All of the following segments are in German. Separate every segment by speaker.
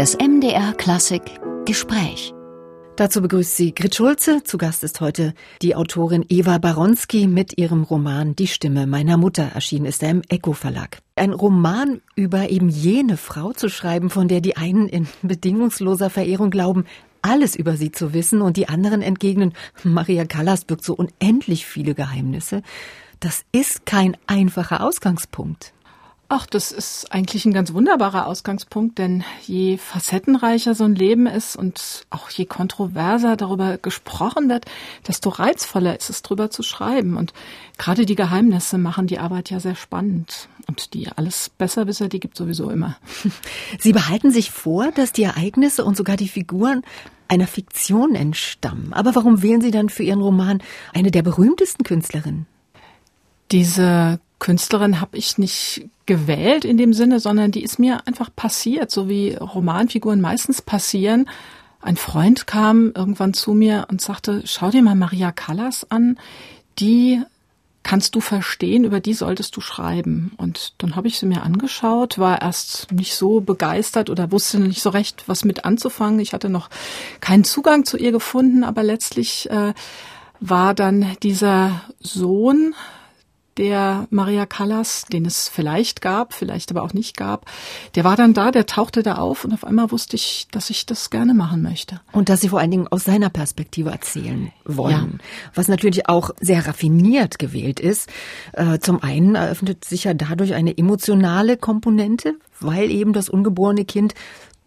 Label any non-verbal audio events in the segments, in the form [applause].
Speaker 1: Das MDR Klassik Gespräch.
Speaker 2: Dazu begrüßt sie Grit Schulze. Zu Gast ist heute die Autorin Eva Baronski mit ihrem Roman Die Stimme meiner Mutter. Erschienen ist er im Echo Verlag. Ein Roman über eben jene Frau zu schreiben, von der die einen in bedingungsloser Verehrung glauben, alles über sie zu wissen und die anderen entgegnen, Maria Callas birgt so unendlich viele Geheimnisse. Das ist kein einfacher Ausgangspunkt.
Speaker 3: Ach, das ist eigentlich ein ganz wunderbarer Ausgangspunkt, denn je facettenreicher so ein Leben ist und auch je kontroverser darüber gesprochen wird, desto reizvoller ist es, darüber zu schreiben. Und gerade die Geheimnisse machen die Arbeit ja sehr spannend. Und die alles Besserwisser, die gibt sowieso immer. [laughs]
Speaker 2: Sie behalten sich vor, dass die Ereignisse und sogar die Figuren einer Fiktion entstammen. Aber warum wählen Sie dann für Ihren Roman eine der berühmtesten Künstlerinnen?
Speaker 3: Diese Künstlerin habe ich nicht gewählt in dem Sinne, sondern die ist mir einfach passiert, so wie Romanfiguren meistens passieren. Ein Freund kam irgendwann zu mir und sagte, schau dir mal Maria Callas an, die kannst du verstehen, über die solltest du schreiben. Und dann habe ich sie mir angeschaut, war erst nicht so begeistert oder wusste nicht so recht, was mit anzufangen. Ich hatte noch keinen Zugang zu ihr gefunden, aber letztlich äh, war dann dieser Sohn der Maria Callas, den es vielleicht gab, vielleicht aber auch nicht gab, der war dann da, der tauchte da auf und auf einmal wusste ich, dass ich das gerne machen möchte.
Speaker 2: Und dass Sie vor allen Dingen aus seiner Perspektive erzählen wollen, ja. was natürlich auch sehr raffiniert gewählt ist. Äh, zum einen eröffnet sich ja dadurch eine emotionale Komponente, weil eben das ungeborene Kind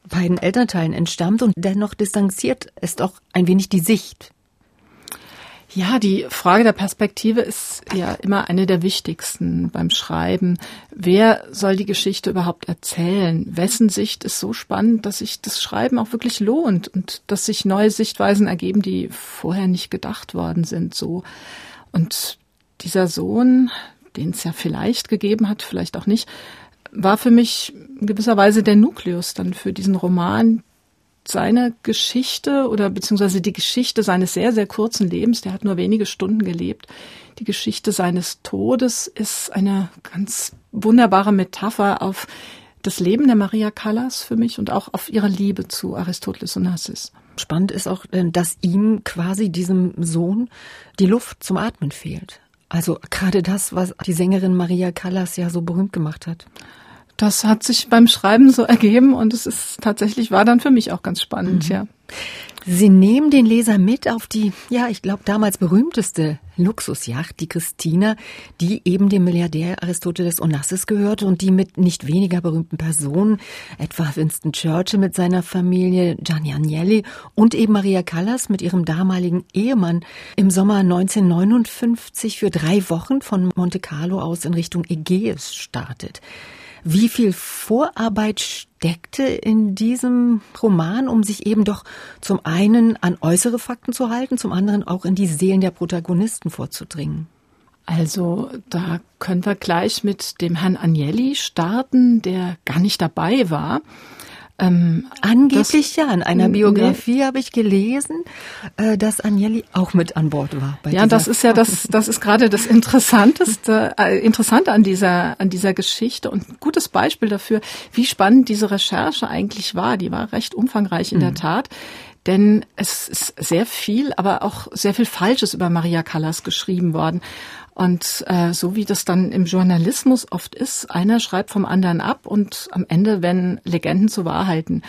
Speaker 2: beiden Elternteilen entstammt und dennoch distanziert ist auch ein wenig die Sicht
Speaker 3: ja, die Frage der Perspektive ist ja immer eine der wichtigsten beim Schreiben. Wer soll die Geschichte überhaupt erzählen? Wessen Sicht ist so spannend, dass sich das Schreiben auch wirklich lohnt und dass sich neue Sichtweisen ergeben, die vorher nicht gedacht worden sind, so. Und dieser Sohn, den es ja vielleicht gegeben hat, vielleicht auch nicht, war für mich in gewisser Weise der Nukleus dann für diesen Roman, seine Geschichte oder beziehungsweise die Geschichte seines sehr, sehr kurzen Lebens, der hat nur wenige Stunden gelebt, die Geschichte seines Todes ist eine ganz wunderbare Metapher auf das Leben der Maria Callas für mich und auch auf ihre Liebe zu Aristoteles und Narziss.
Speaker 2: Spannend ist auch, äh, dass ihm quasi diesem Sohn die Luft zum Atmen fehlt. Also gerade das, was die Sängerin Maria Callas ja so berühmt gemacht hat.
Speaker 3: Das hat sich beim Schreiben so ergeben und es ist tatsächlich war dann für mich auch ganz spannend, mhm. ja.
Speaker 2: Sie nehmen den Leser mit auf die, ja, ich glaube, damals berühmteste Luxusjacht, die Christina, die eben dem Milliardär Aristoteles Onassis gehörte und die mit nicht weniger berühmten Personen, etwa Winston Churchill mit seiner Familie, Gianni Agnelli und eben Maria Callas mit ihrem damaligen Ehemann im Sommer 1959 für drei Wochen von Monte Carlo aus in Richtung Ägäis startet. Wie viel Vorarbeit steckte in diesem Roman, um sich eben doch zum einen an äußere Fakten zu halten, zum anderen auch in die Seelen der Protagonisten vorzudringen?
Speaker 3: Also da können wir gleich mit dem Herrn Agnelli starten, der gar nicht dabei war.
Speaker 2: Ähm, Angeblich das, ja. In einer Biografie nee. habe ich gelesen, äh, dass Agnelli auch mit an Bord war.
Speaker 3: ja, das ist ja das, das ist gerade das Interessanteste, äh, Interessante an dieser, an dieser Geschichte und ein gutes Beispiel dafür, wie spannend diese Recherche eigentlich war. Die war recht umfangreich in mhm. der Tat. Denn es ist sehr viel, aber auch sehr viel Falsches über Maria Callas geschrieben worden. Und äh, so wie das dann im Journalismus oft ist, einer schreibt vom anderen ab und am Ende werden Legenden zu Wahrheiten.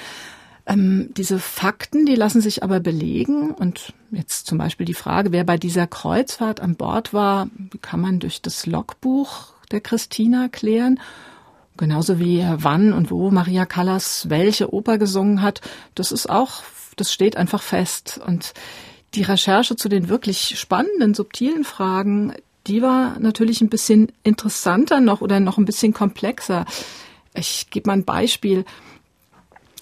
Speaker 3: Ähm, diese Fakten, die lassen sich aber belegen. Und jetzt zum Beispiel die Frage, wer bei dieser Kreuzfahrt an Bord war, kann man durch das Logbuch der Christina klären. Genauso wie wann und wo Maria Callas welche Oper gesungen hat. Das ist auch, das steht einfach fest. Und die Recherche zu den wirklich spannenden, subtilen Fragen, die war natürlich ein bisschen interessanter noch oder noch ein bisschen komplexer. Ich gebe mal ein Beispiel.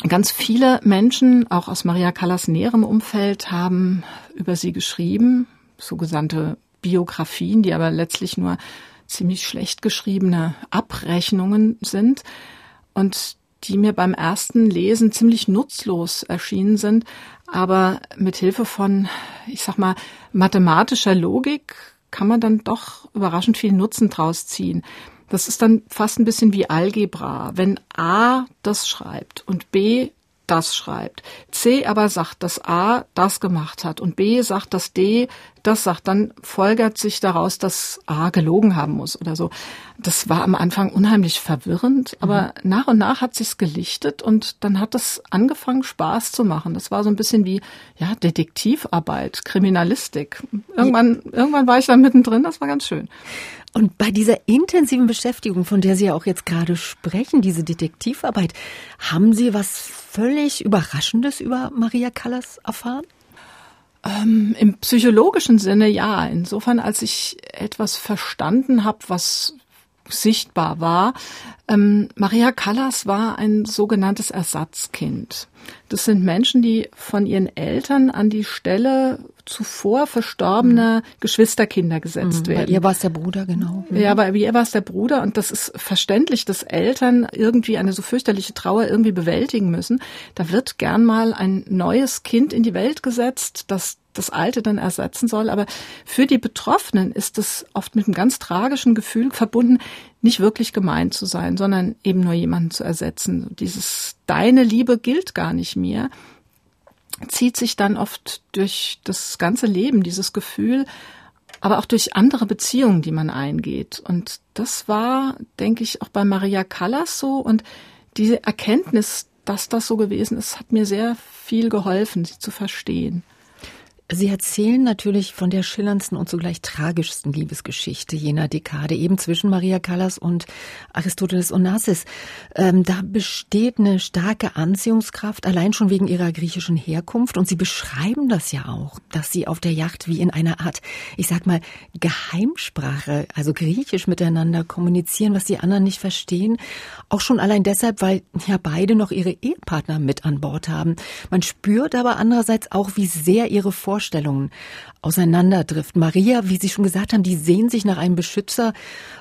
Speaker 3: Ganz viele Menschen, auch aus Maria Callas näherem Umfeld, haben über sie geschrieben, sogenannte Biografien, die aber letztlich nur ziemlich schlecht geschriebene Abrechnungen sind und die mir beim ersten Lesen ziemlich nutzlos erschienen sind, aber mit Hilfe von, ich sag mal, mathematischer Logik kann man dann doch überraschend viel Nutzen draus ziehen. Das ist dann fast ein bisschen wie Algebra. Wenn A das schreibt und B das schreibt, C aber sagt, dass A das gemacht hat und B sagt, dass D das sagt, dann folgert sich daraus, dass A gelogen haben muss oder so. Das war am Anfang unheimlich verwirrend, aber mhm. nach und nach hat sich's gelichtet und dann hat es angefangen Spaß zu machen. Das war so ein bisschen wie ja Detektivarbeit, Kriminalistik. Irgendwann irgendwann war ich da mittendrin, das war ganz schön.
Speaker 2: Und bei dieser intensiven Beschäftigung, von der Sie ja auch jetzt gerade sprechen, diese Detektivarbeit, haben Sie was völlig Überraschendes über Maria Callas erfahren?
Speaker 3: Ähm, Im psychologischen Sinne ja. Insofern, als ich etwas verstanden habe, was sichtbar war. Ähm, Maria Callas war ein sogenanntes Ersatzkind. Das sind Menschen, die von ihren Eltern an die Stelle zuvor verstorbener. Geschwisterkinder gesetzt mhm, werden.
Speaker 2: Bei ihr war es der Bruder, genau.
Speaker 3: Mhm. Ja, bei ihr war es der Bruder und das ist verständlich, dass Eltern irgendwie eine so fürchterliche Trauer irgendwie bewältigen müssen. Da wird gern mal ein neues Kind in die Welt gesetzt, das das Alte dann ersetzen soll. Aber für die Betroffenen ist es oft mit einem ganz tragischen Gefühl verbunden, nicht wirklich gemeint zu sein, sondern eben nur jemanden zu ersetzen. Dieses Deine Liebe gilt gar nicht mehr, zieht sich dann oft durch das ganze Leben, dieses Gefühl, aber auch durch andere Beziehungen, die man eingeht. Und das war, denke ich, auch bei Maria Callas so. Und diese Erkenntnis, dass das so gewesen ist, hat mir sehr viel geholfen, sie zu verstehen.
Speaker 2: Sie erzählen natürlich von der schillerndsten und zugleich tragischsten Liebesgeschichte jener Dekade, eben zwischen Maria Callas und Aristoteles Onassis. Ähm, da besteht eine starke Anziehungskraft, allein schon wegen ihrer griechischen Herkunft. Und Sie beschreiben das ja auch, dass Sie auf der Yacht wie in einer Art, ich sag mal, Geheimsprache, also griechisch miteinander kommunizieren, was die anderen nicht verstehen. Auch schon allein deshalb, weil ja beide noch ihre Ehepartner mit an Bord haben. Man spürt aber andererseits auch, wie sehr ihre Vorstellungen Vorstellungen auseinanderdriften. Maria, wie Sie schon gesagt haben, die sehen sich nach einem Beschützer,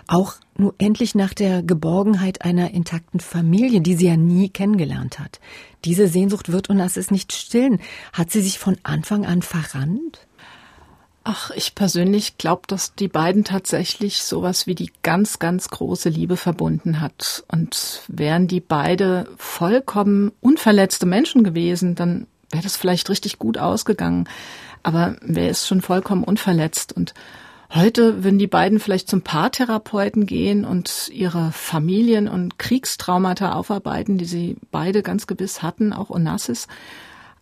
Speaker 2: auch nur endlich nach der Geborgenheit einer intakten Familie, die sie ja nie kennengelernt hat. Diese Sehnsucht wird und das ist nicht stillen. Hat sie sich von Anfang an verrannt?
Speaker 3: Ach, ich persönlich glaube, dass die beiden tatsächlich sowas wie die ganz, ganz große Liebe verbunden hat. Und wären die beide vollkommen unverletzte Menschen gewesen, dann wäre das vielleicht richtig gut ausgegangen aber wer ist schon vollkommen unverletzt und Heute würden die beiden vielleicht zum Paartherapeuten gehen und ihre Familien- und Kriegstraumata aufarbeiten, die sie beide ganz gewiss hatten, auch Onassis.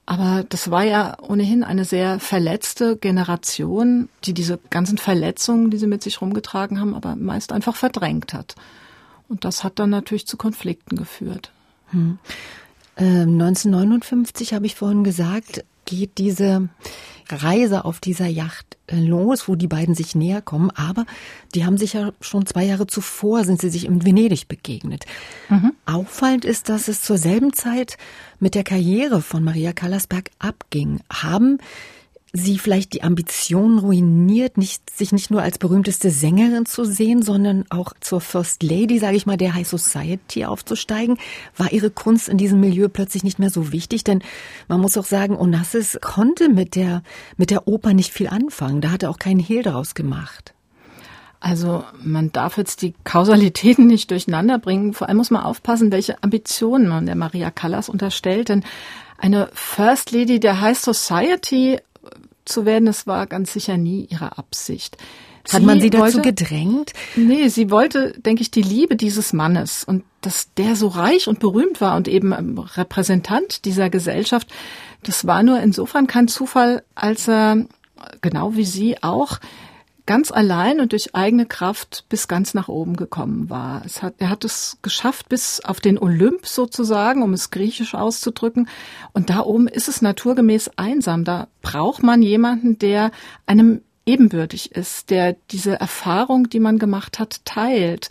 Speaker 3: Aber das war ja ohnehin eine sehr verletzte Generation, die diese ganzen Verletzungen, die sie mit sich rumgetragen haben, aber meist einfach verdrängt hat. Und das hat dann natürlich zu Konflikten geführt. Hm.
Speaker 2: Äh, 1959 habe ich vorhin gesagt, geht diese Reise auf dieser Yacht äh, los, wo die beiden sich näher kommen. Aber die haben sich ja schon zwei Jahre zuvor, sind sie sich in Venedig begegnet. Mhm. Auffallend ist, dass es zur selben Zeit mit der Karriere von Maria Callasberg abging. Haben sie vielleicht die Ambition ruiniert, nicht, sich nicht nur als berühmteste Sängerin zu sehen, sondern auch zur First Lady, sage ich mal, der High Society aufzusteigen? War ihre Kunst in diesem Milieu plötzlich nicht mehr so wichtig? Denn man muss auch sagen, Onassis konnte mit der, mit der Oper nicht viel anfangen. Da hat er auch keinen Hehl daraus gemacht.
Speaker 3: Also man darf jetzt die Kausalitäten nicht durcheinander bringen. Vor allem muss man aufpassen, welche Ambitionen man der Maria Callas unterstellt. Denn eine First Lady der High Society zu werden, das war ganz sicher nie ihre Absicht.
Speaker 2: Hat man sie dazu wollte, gedrängt?
Speaker 3: Nee, sie wollte, denke ich, die Liebe dieses Mannes und dass der so reich und berühmt war und eben Repräsentant dieser Gesellschaft, das war nur insofern kein Zufall, als er, genau wie sie auch, ganz allein und durch eigene Kraft bis ganz nach oben gekommen war. Hat, er hat es geschafft bis auf den Olymp sozusagen, um es griechisch auszudrücken. Und da oben ist es naturgemäß einsam. Da braucht man jemanden, der einem ebenbürtig ist, der diese Erfahrung, die man gemacht hat, teilt,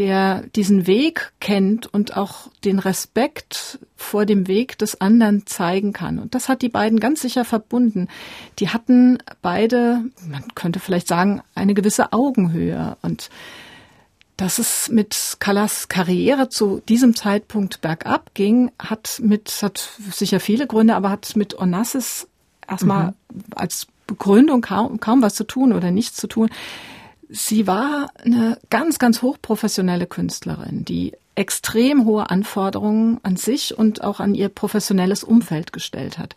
Speaker 3: der diesen Weg kennt und auch den Respekt vor dem Weg des anderen zeigen kann. Und das hat die beiden ganz sicher verbunden. Die hatten beide, man könnte vielleicht sagen, eine gewisse Augenhöhe. Und dass es mit Callas Karriere zu diesem Zeitpunkt bergab ging, hat mit, hat sicher viele Gründe, aber hat mit Onassis erstmal mhm. als Begründung kaum, kaum was zu tun oder nichts zu tun. Sie war eine ganz, ganz hochprofessionelle Künstlerin, die extrem hohe Anforderungen an sich und auch an ihr professionelles Umfeld gestellt hat.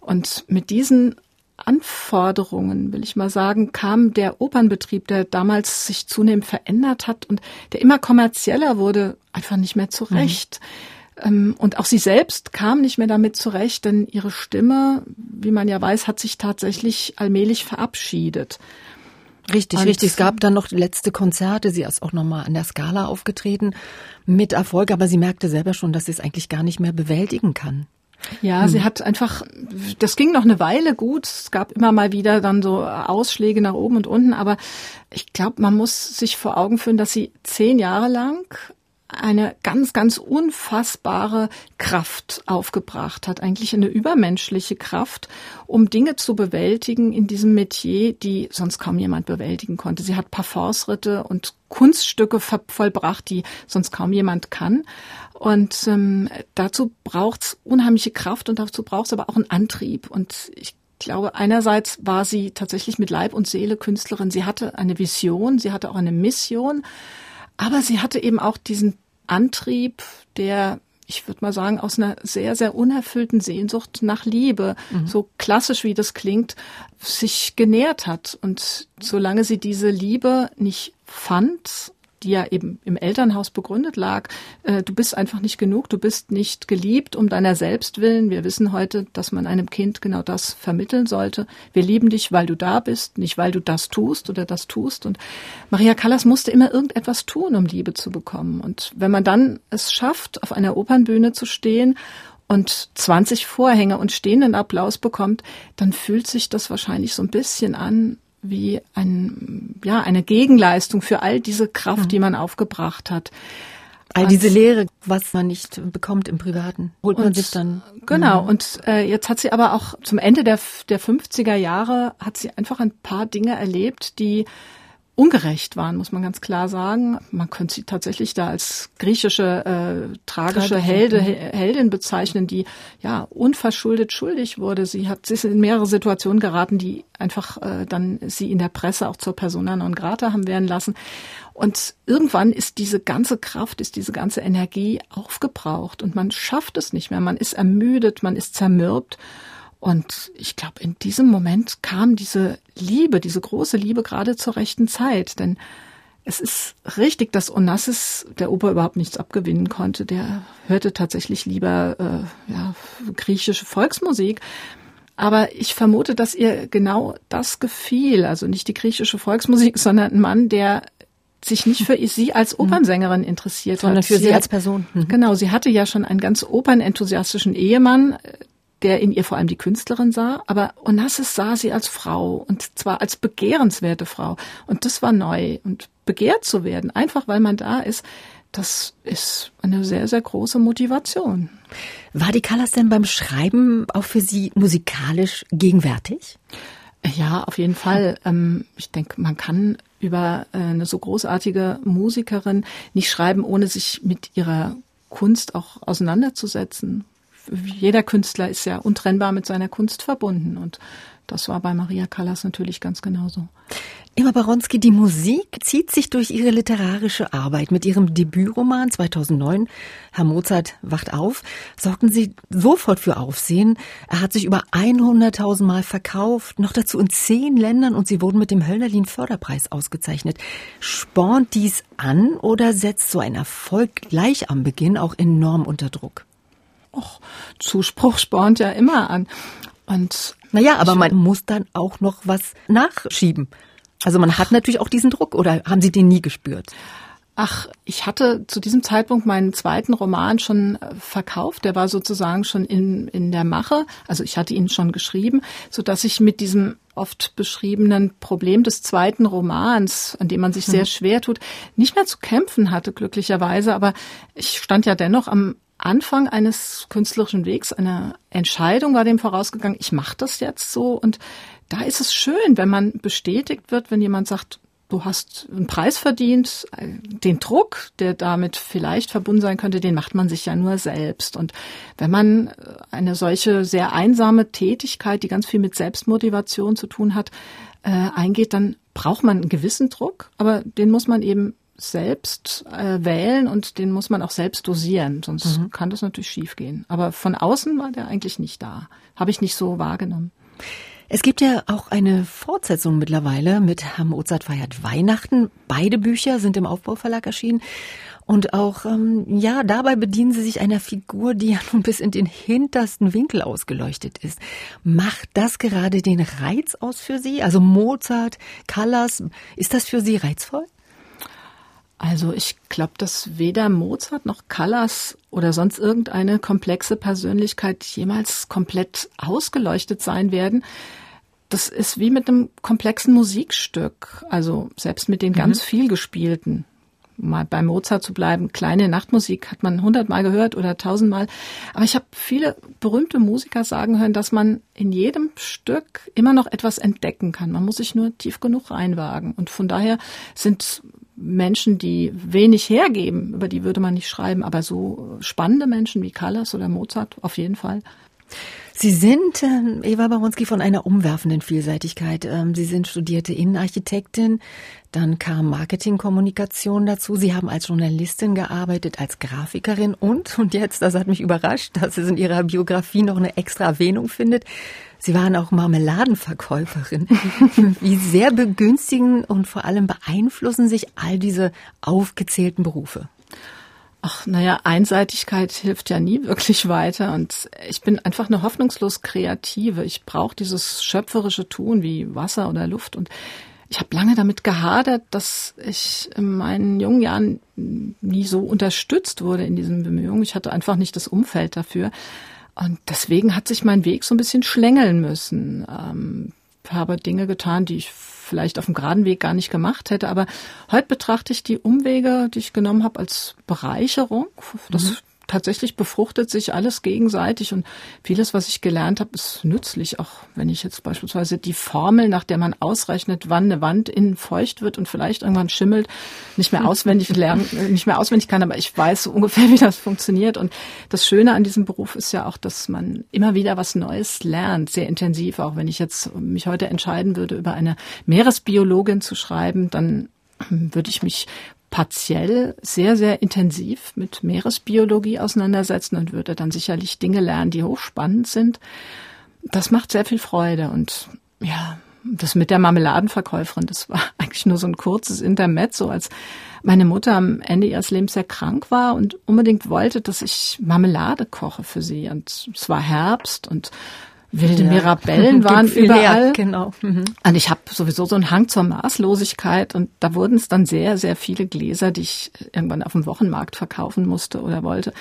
Speaker 3: Und mit diesen Anforderungen, will ich mal sagen, kam der Opernbetrieb, der damals sich zunehmend verändert hat und der immer kommerzieller wurde, einfach nicht mehr zurecht. Mhm. Und auch sie selbst kam nicht mehr damit zurecht, denn ihre Stimme, wie man ja weiß, hat sich tatsächlich allmählich verabschiedet.
Speaker 2: Richtig, und richtig. Es gab dann noch letzte Konzerte. Sie ist auch nochmal an der Skala aufgetreten mit Erfolg, aber sie merkte selber schon, dass sie es eigentlich gar nicht mehr bewältigen kann.
Speaker 3: Ja, hm. sie hat einfach, das ging noch eine Weile gut. Es gab immer mal wieder dann so Ausschläge nach oben und unten, aber ich glaube, man muss sich vor Augen führen, dass sie zehn Jahre lang eine ganz, ganz unfassbare Kraft aufgebracht hat, eigentlich eine übermenschliche Kraft, um Dinge zu bewältigen in diesem Metier, die sonst kaum jemand bewältigen konnte. Sie hat Parforce-Ritte und Kunststücke vollbracht, die sonst kaum jemand kann. Und ähm, dazu braucht's unheimliche Kraft und dazu braucht's aber auch einen Antrieb. Und ich glaube, einerseits war sie tatsächlich mit Leib und Seele Künstlerin. Sie hatte eine Vision, sie hatte auch eine Mission. Aber sie hatte eben auch diesen Antrieb, der ich würde mal sagen, aus einer sehr, sehr unerfüllten Sehnsucht nach Liebe, mhm. so klassisch wie das klingt, sich genährt hat. Und solange sie diese Liebe nicht fand die ja eben im Elternhaus begründet lag. Äh, du bist einfach nicht genug, du bist nicht geliebt um deiner selbst willen. Wir wissen heute, dass man einem Kind genau das vermitteln sollte. Wir lieben dich, weil du da bist, nicht weil du das tust oder das tust. Und Maria Callas musste immer irgendetwas tun, um Liebe zu bekommen. Und wenn man dann es schafft, auf einer Opernbühne zu stehen und 20 Vorhänge und stehenden Applaus bekommt, dann fühlt sich das wahrscheinlich so ein bisschen an, wie ein, ja, eine Gegenleistung für all diese Kraft, mhm. die man aufgebracht hat.
Speaker 2: All diese Lehre, was man nicht bekommt im Privaten, holt man sich dann.
Speaker 3: Genau. Mhm. Und äh, jetzt hat sie aber auch zum Ende der, der 50er Jahre hat sie einfach ein paar Dinge erlebt, die ungerecht waren, muss man ganz klar sagen. Man könnte sie tatsächlich da als griechische äh, tragische Helde, Heldin bezeichnen, die ja unverschuldet schuldig wurde. Sie hat sie ist in mehrere Situationen geraten, die einfach äh, dann sie in der Presse auch zur Persona non grata haben werden lassen. Und irgendwann ist diese ganze Kraft, ist diese ganze Energie aufgebraucht und man schafft es nicht mehr. Man ist ermüdet, man ist zermürbt. Und ich glaube, in diesem Moment kam diese Liebe, diese große Liebe gerade zur rechten Zeit. Denn es ist richtig, dass Onassis der Oper überhaupt nichts abgewinnen konnte. Der hörte tatsächlich lieber äh, ja, griechische Volksmusik. Aber ich vermute, dass ihr genau das gefiel. Also nicht die griechische Volksmusik, [laughs] sondern ein Mann, der sich nicht für sie als mhm. Opernsängerin interessiert
Speaker 2: sondern
Speaker 3: hat.
Speaker 2: für sie, sie als Person.
Speaker 3: Mhm. Genau, sie hatte ja schon einen ganz opernenthusiastischen Ehemann, der in ihr vor allem die Künstlerin sah, aber Onassis sah sie als Frau und zwar als begehrenswerte Frau. Und das war neu. Und begehrt zu werden, einfach weil man da ist, das ist eine sehr, sehr große Motivation.
Speaker 2: War die Callas denn beim Schreiben auch für Sie musikalisch gegenwärtig?
Speaker 3: Ja, auf jeden Fall. Ähm, ich denke, man kann über äh, eine so großartige Musikerin nicht schreiben, ohne sich mit ihrer Kunst auch auseinanderzusetzen jeder Künstler ist ja untrennbar mit seiner Kunst verbunden und das war bei Maria Callas natürlich ganz genauso.
Speaker 2: Emma Baronski, die Musik zieht sich durch ihre literarische Arbeit. Mit ihrem Debütroman 2009, Herr Mozart wacht auf, sorgten sie sofort für Aufsehen. Er hat sich über 100.000 Mal verkauft, noch dazu in zehn Ländern und sie wurden mit dem Hölderlin Förderpreis ausgezeichnet. Spornt dies an oder setzt so ein Erfolg gleich am Beginn auch enorm unter Druck?
Speaker 3: Och, Zuspruch spornt ja immer an. Und
Speaker 2: naja, aber man muss dann auch noch was nachschieben. Also man hat natürlich auch diesen Druck oder haben Sie den nie gespürt?
Speaker 3: Ach, ich hatte zu diesem Zeitpunkt meinen zweiten Roman schon äh, verkauft. Der war sozusagen schon in, in der Mache. Also ich hatte ihn schon geschrieben, so dass ich mit diesem oft beschriebenen Problem des zweiten Romans, an dem man sich sehr hm. schwer tut, nicht mehr zu kämpfen hatte, glücklicherweise. Aber ich stand ja dennoch am Anfang eines künstlerischen Wegs, einer Entscheidung war dem vorausgegangen, ich mache das jetzt so. Und da ist es schön, wenn man bestätigt wird, wenn jemand sagt, du hast einen Preis verdient, den Druck, der damit vielleicht verbunden sein könnte, den macht man sich ja nur selbst. Und wenn man eine solche sehr einsame Tätigkeit, die ganz viel mit Selbstmotivation zu tun hat, äh, eingeht, dann braucht man einen gewissen Druck, aber den muss man eben selbst äh, wählen und den muss man auch selbst dosieren, sonst mhm. kann das natürlich schiefgehen. Aber von außen war der eigentlich nicht da. Habe ich nicht so wahrgenommen.
Speaker 2: Es gibt ja auch eine Fortsetzung mittlerweile mit Herr Mozart feiert Weihnachten. Beide Bücher sind im Aufbauverlag erschienen. Und auch, ähm, ja, dabei bedienen sie sich einer Figur, die ja nun bis in den hintersten Winkel ausgeleuchtet ist. Macht das gerade den Reiz aus für Sie? Also Mozart, Callas, ist das für Sie reizvoll?
Speaker 3: Also ich glaube, dass weder Mozart noch Callas oder sonst irgendeine komplexe Persönlichkeit jemals komplett ausgeleuchtet sein werden. Das ist wie mit einem komplexen Musikstück, also selbst mit den mhm. ganz viel gespielten. Mal bei Mozart zu bleiben, kleine Nachtmusik hat man hundertmal gehört oder tausendmal. Aber ich habe viele berühmte Musiker sagen hören, dass man in jedem Stück immer noch etwas entdecken kann. Man muss sich nur tief genug reinwagen. Und von daher sind Menschen, die wenig hergeben, über die würde man nicht schreiben, aber so spannende Menschen wie Callas oder Mozart auf jeden Fall.
Speaker 2: Sie sind, äh, Eva Baronski, von einer umwerfenden Vielseitigkeit. Ähm, Sie sind studierte Innenarchitektin, dann kam Marketingkommunikation dazu. Sie haben als Journalistin gearbeitet, als Grafikerin und, und jetzt, das hat mich überrascht, dass es in Ihrer Biografie noch eine extra Erwähnung findet. Sie waren auch Marmeladenverkäuferin. [laughs] Wie sehr begünstigen und vor allem beeinflussen sich all diese aufgezählten Berufe?
Speaker 3: Ach, naja, Einseitigkeit hilft ja nie wirklich weiter. Und ich bin einfach eine hoffnungslos Kreative. Ich brauche dieses schöpferische Tun wie Wasser oder Luft. Und ich habe lange damit gehadert, dass ich in meinen jungen Jahren nie so unterstützt wurde in diesen Bemühungen. Ich hatte einfach nicht das Umfeld dafür. Und deswegen hat sich mein Weg so ein bisschen schlängeln müssen. Ähm, habe Dinge getan, die ich vielleicht auf dem geraden Weg gar nicht gemacht hätte. Aber heute betrachte ich die Umwege, die ich genommen habe, als Bereicherung. Das mhm tatsächlich befruchtet sich alles gegenseitig und vieles, was ich gelernt habe, ist nützlich. Auch wenn ich jetzt beispielsweise die Formel, nach der man ausrechnet, wann eine Wand innen feucht wird und vielleicht irgendwann schimmelt, nicht mehr auswendig lernen, nicht mehr auswendig kann, aber ich weiß so ungefähr, [laughs] wie das funktioniert. Und das Schöne an diesem Beruf ist ja auch, dass man immer wieder was Neues lernt, sehr intensiv. Auch wenn ich jetzt mich heute entscheiden würde, über eine Meeresbiologin zu schreiben, dann [clears throat] würde ich mich partiell sehr, sehr intensiv mit Meeresbiologie auseinandersetzen und würde dann sicherlich Dinge lernen, die hochspannend sind. Das macht sehr viel Freude und ja, das mit der Marmeladenverkäuferin, das war [laughs] eigentlich nur so ein kurzes Intermezzo, als meine Mutter am Ende ihres Lebens sehr krank war und unbedingt wollte, dass ich Marmelade koche für sie. Und es war Herbst und Wilde ja. Mirabellen [laughs] waren überall.
Speaker 2: Her, genau.
Speaker 3: Mhm. Und ich habe sowieso so einen Hang zur Maßlosigkeit und da wurden es dann sehr, sehr viele Gläser, die ich irgendwann auf dem Wochenmarkt verkaufen musste oder wollte.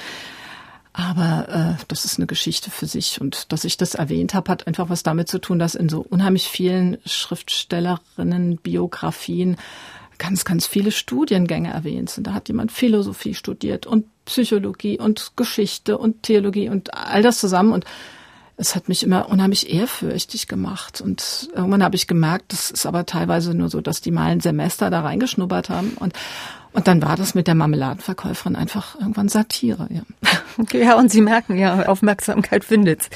Speaker 3: Aber äh, das ist eine Geschichte für sich. Und dass ich das erwähnt habe, hat einfach was damit zu tun, dass in so unheimlich vielen Schriftstellerinnen, Biografien ganz, ganz viele Studiengänge erwähnt sind. Da hat jemand Philosophie studiert und Psychologie und Geschichte und Theologie und all das zusammen. Und es hat mich immer unheimlich ehrfürchtig gemacht. Und irgendwann habe ich gemerkt, das ist aber teilweise nur so, dass die mal ein Semester da reingeschnuppert haben. Und, und dann war das mit der Marmeladenverkäuferin einfach irgendwann Satire. Ja.
Speaker 2: Ja, und Sie merken, ja, Aufmerksamkeit findet's.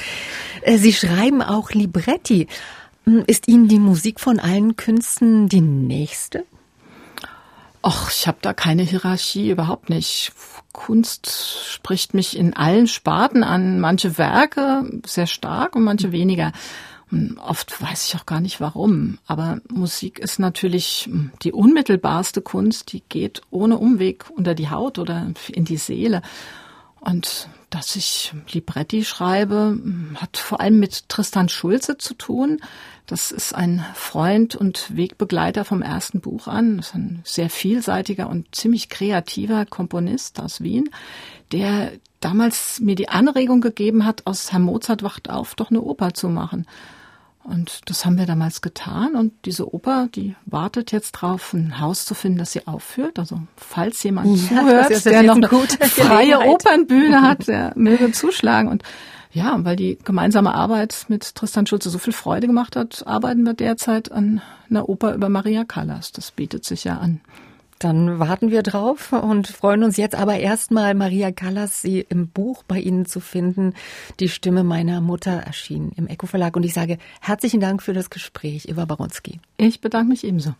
Speaker 2: Äh, Sie schreiben auch Libretti. Hm, ist Ihnen die Musik von allen Künsten die nächste?
Speaker 3: Ach, ich habe da keine Hierarchie, überhaupt nicht. Kunst spricht mich in allen Sparten an. Manche Werke sehr stark und manche weniger. Oft weiß ich auch gar nicht warum. Aber Musik ist natürlich die unmittelbarste Kunst, die geht ohne Umweg unter die Haut oder in die Seele. Und dass ich Libretti schreibe, hat vor allem mit Tristan Schulze zu tun. Das ist ein Freund und Wegbegleiter vom ersten Buch an. Das ist ein sehr vielseitiger und ziemlich kreativer Komponist aus Wien, der damals mir die Anregung gegeben hat, aus Herr Mozart wacht auf doch eine Oper zu machen. Und das haben wir damals getan. Und diese Oper, die wartet jetzt drauf, ein Haus zu finden, das sie aufführt. Also falls jemand ja, zuhört, der noch eine [laughs] freie Opernbühne hat, der möge zuschlagen. Und ja, weil die gemeinsame Arbeit mit Tristan Schulze so viel Freude gemacht hat, arbeiten wir derzeit an einer Oper über Maria Callas. Das bietet sich ja an.
Speaker 2: Dann warten wir drauf und freuen uns jetzt aber erstmal, Maria Callas, sie im Buch bei Ihnen zu finden. Die Stimme meiner Mutter erschien im Eco Verlag. Und ich sage herzlichen Dank für das Gespräch, Eva Baronski.
Speaker 3: Ich bedanke mich ebenso.